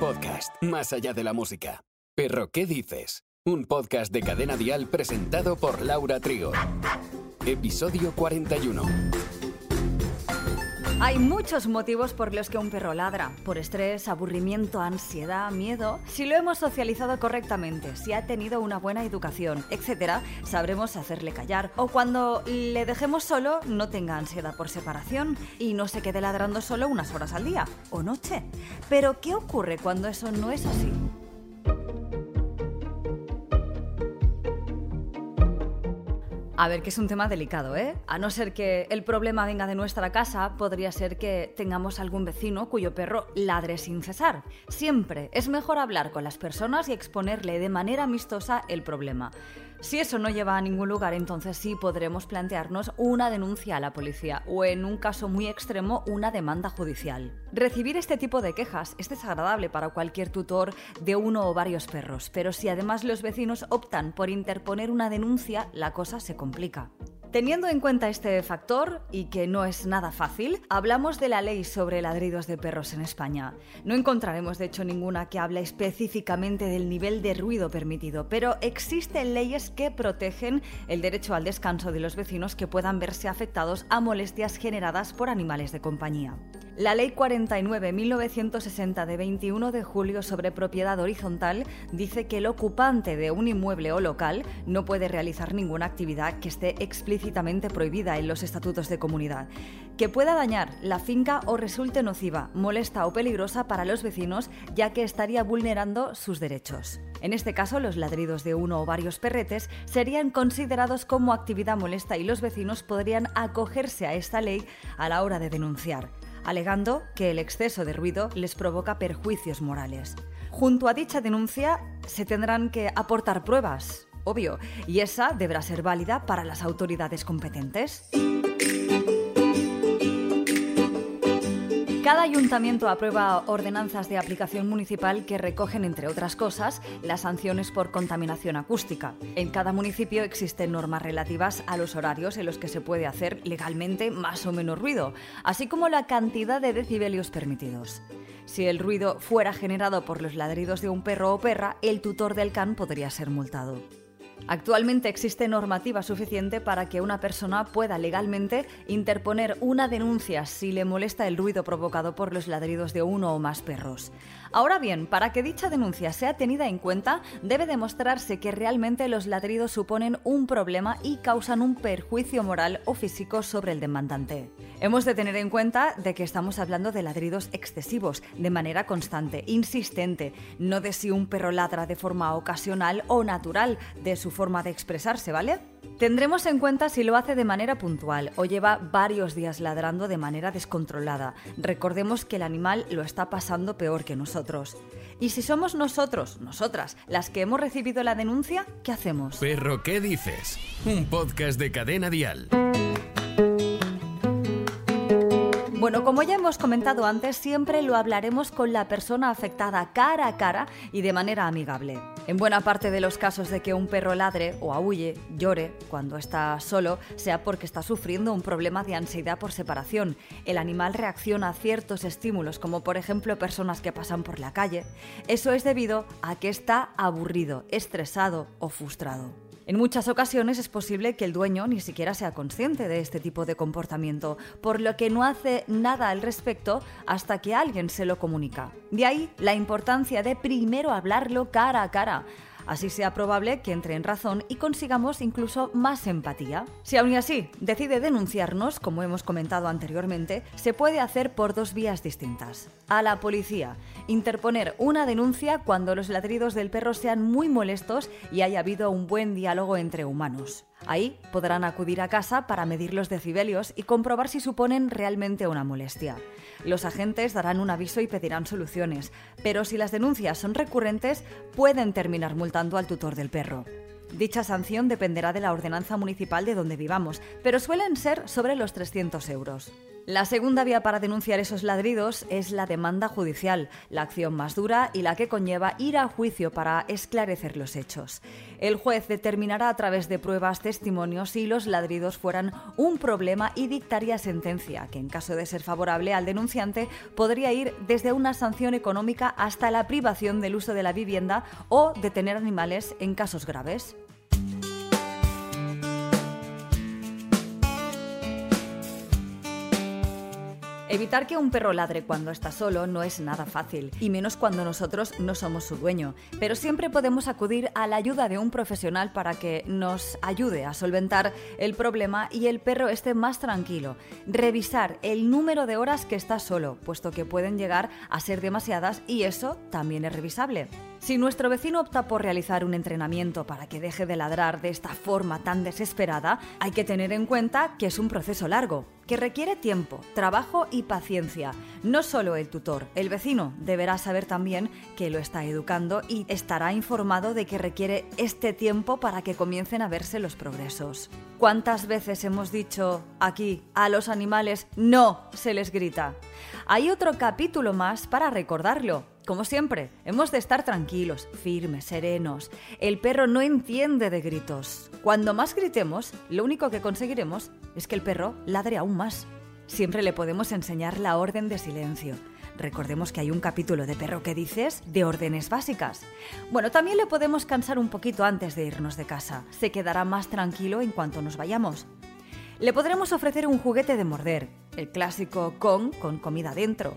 Podcast, más allá de la música. Perro, ¿qué dices? Un podcast de Cadena Dial presentado por Laura Trigo. Episodio 41. Hay muchos motivos por los que un perro ladra, por estrés, aburrimiento, ansiedad, miedo. Si lo hemos socializado correctamente, si ha tenido una buena educación, etc., sabremos hacerle callar. O cuando le dejemos solo, no tenga ansiedad por separación y no se quede ladrando solo unas horas al día o noche. Pero, ¿qué ocurre cuando eso no es así? A ver, que es un tema delicado, ¿eh? A no ser que el problema venga de nuestra casa, podría ser que tengamos algún vecino cuyo perro ladre sin cesar. Siempre es mejor hablar con las personas y exponerle de manera amistosa el problema. Si eso no lleva a ningún lugar, entonces sí podremos plantearnos una denuncia a la policía o, en un caso muy extremo, una demanda judicial. Recibir este tipo de quejas es desagradable para cualquier tutor de uno o varios perros, pero si además los vecinos optan por interponer una denuncia, la cosa se complica. Teniendo en cuenta este factor, y que no es nada fácil, hablamos de la ley sobre ladridos de perros en España. No encontraremos de hecho ninguna que hable específicamente del nivel de ruido permitido, pero existen leyes que protegen el derecho al descanso de los vecinos que puedan verse afectados a molestias generadas por animales de compañía. La Ley 49-1960 de 21 de julio sobre propiedad horizontal dice que el ocupante de un inmueble o local no puede realizar ninguna actividad que esté explícitamente prohibida en los estatutos de comunidad, que pueda dañar la finca o resulte nociva, molesta o peligrosa para los vecinos, ya que estaría vulnerando sus derechos. En este caso, los ladridos de uno o varios perretes serían considerados como actividad molesta y los vecinos podrían acogerse a esta ley a la hora de denunciar alegando que el exceso de ruido les provoca perjuicios morales. Junto a dicha denuncia se tendrán que aportar pruebas, obvio, y esa deberá ser válida para las autoridades competentes. Cada ayuntamiento aprueba ordenanzas de aplicación municipal que recogen, entre otras cosas, las sanciones por contaminación acústica. En cada municipio existen normas relativas a los horarios en los que se puede hacer legalmente más o menos ruido, así como la cantidad de decibelios permitidos. Si el ruido fuera generado por los ladridos de un perro o perra, el tutor del can podría ser multado. Actualmente existe normativa suficiente para que una persona pueda legalmente interponer una denuncia si le molesta el ruido provocado por los ladridos de uno o más perros. Ahora bien, para que dicha denuncia sea tenida en cuenta, debe demostrarse que realmente los ladridos suponen un problema y causan un perjuicio moral o físico sobre el demandante. Hemos de tener en cuenta de que estamos hablando de ladridos excesivos, de manera constante, insistente, no de si un perro ladra de forma ocasional o natural, de su forma de expresarse, ¿vale? Tendremos en cuenta si lo hace de manera puntual o lleva varios días ladrando de manera descontrolada. Recordemos que el animal lo está pasando peor que nosotros. Y si somos nosotros, nosotras, las que hemos recibido la denuncia, ¿qué hacemos? Perro, ¿qué dices? Un podcast de cadena dial. Bueno, como ya hemos comentado antes, siempre lo hablaremos con la persona afectada cara a cara y de manera amigable. En buena parte de los casos de que un perro ladre o aúlle, llore cuando está solo, sea porque está sufriendo un problema de ansiedad por separación. El animal reacciona a ciertos estímulos, como por ejemplo personas que pasan por la calle. Eso es debido a que está aburrido, estresado o frustrado. En muchas ocasiones es posible que el dueño ni siquiera sea consciente de este tipo de comportamiento, por lo que no hace nada al respecto hasta que alguien se lo comunica. De ahí la importancia de primero hablarlo cara a cara, Así sea probable que entre en razón y consigamos incluso más empatía. Si aún así decide denunciarnos, como hemos comentado anteriormente, se puede hacer por dos vías distintas. A la policía, interponer una denuncia cuando los ladridos del perro sean muy molestos y haya habido un buen diálogo entre humanos. Ahí podrán acudir a casa para medir los decibelios y comprobar si suponen realmente una molestia. Los agentes darán un aviso y pedirán soluciones, pero si las denuncias son recurrentes, pueden terminar multando al tutor del perro. Dicha sanción dependerá de la ordenanza municipal de donde vivamos, pero suelen ser sobre los 300 euros. La segunda vía para denunciar esos ladridos es la demanda judicial, la acción más dura y la que conlleva ir a juicio para esclarecer los hechos. El juez determinará a través de pruebas, testimonios si los ladridos fueran un problema y dictaría sentencia, que en caso de ser favorable al denunciante podría ir desde una sanción económica hasta la privación del uso de la vivienda o detener animales en casos graves. Evitar que un perro ladre cuando está solo no es nada fácil, y menos cuando nosotros no somos su dueño, pero siempre podemos acudir a la ayuda de un profesional para que nos ayude a solventar el problema y el perro esté más tranquilo. Revisar el número de horas que está solo, puesto que pueden llegar a ser demasiadas y eso también es revisable. Si nuestro vecino opta por realizar un entrenamiento para que deje de ladrar de esta forma tan desesperada, hay que tener en cuenta que es un proceso largo, que requiere tiempo, trabajo y paciencia. No solo el tutor, el vecino deberá saber también que lo está educando y estará informado de que requiere este tiempo para que comiencen a verse los progresos. ¿Cuántas veces hemos dicho aquí a los animales no se les grita? Hay otro capítulo más para recordarlo como siempre, hemos de estar tranquilos, firmes, serenos. El perro no entiende de gritos. Cuando más gritemos, lo único que conseguiremos es que el perro ladre aún más. Siempre le podemos enseñar la orden de silencio. Recordemos que hay un capítulo de Perro que dices de órdenes básicas. Bueno, también le podemos cansar un poquito antes de irnos de casa. Se quedará más tranquilo en cuanto nos vayamos. Le podremos ofrecer un juguete de morder, el clásico con con comida dentro.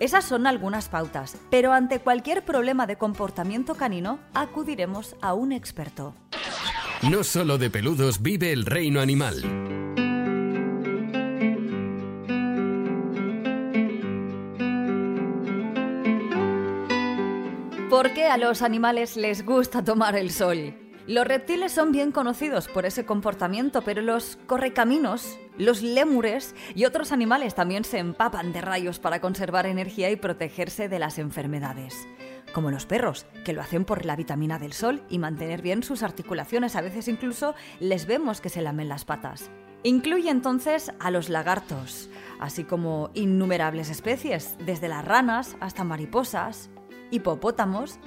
Esas son algunas pautas, pero ante cualquier problema de comportamiento canino acudiremos a un experto. No solo de peludos vive el reino animal. ¿Por qué a los animales les gusta tomar el sol? Los reptiles son bien conocidos por ese comportamiento, pero los correcaminos, los lémures y otros animales también se empapan de rayos para conservar energía y protegerse de las enfermedades. Como los perros, que lo hacen por la vitamina del sol y mantener bien sus articulaciones. A veces incluso les vemos que se lamen las patas. Incluye entonces a los lagartos, así como innumerables especies, desde las ranas hasta mariposas, hipopótamos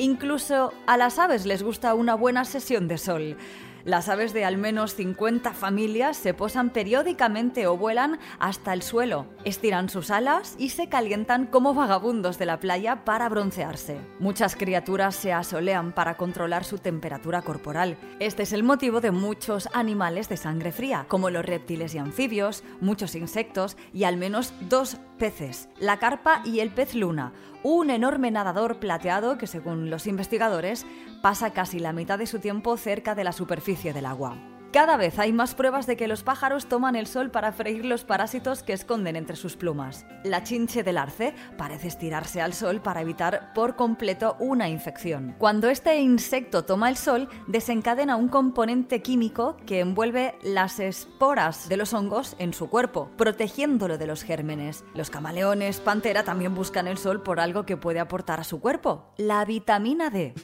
Incluso a las aves les gusta una buena sesión de sol. Las aves de al menos 50 familias se posan periódicamente o vuelan hasta el suelo, estiran sus alas y se calientan como vagabundos de la playa para broncearse. Muchas criaturas se asolean para controlar su temperatura corporal. Este es el motivo de muchos animales de sangre fría, como los reptiles y anfibios, muchos insectos y al menos dos peces, la carpa y el pez luna, un enorme nadador plateado que según los investigadores pasa casi la mitad de su tiempo cerca de la del agua. Cada vez hay más pruebas de que los pájaros toman el sol para freír los parásitos que esconden entre sus plumas. La chinche del arce parece estirarse al sol para evitar por completo una infección. Cuando este insecto toma el sol, desencadena un componente químico que envuelve las esporas de los hongos en su cuerpo, protegiéndolo de los gérmenes. Los camaleones, pantera también buscan el sol por algo que puede aportar a su cuerpo, la vitamina D.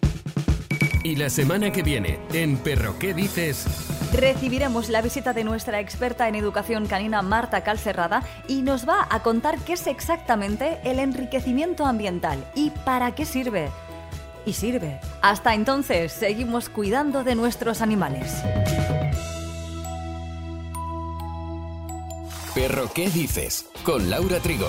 Y la semana que viene, en Perro ¿Qué dices? recibiremos la visita de nuestra experta en educación canina Marta Calcerrada y nos va a contar qué es exactamente el enriquecimiento ambiental y para qué sirve. Y sirve. Hasta entonces, seguimos cuidando de nuestros animales. Perro, ¿qué dices? Con Laura Trigo.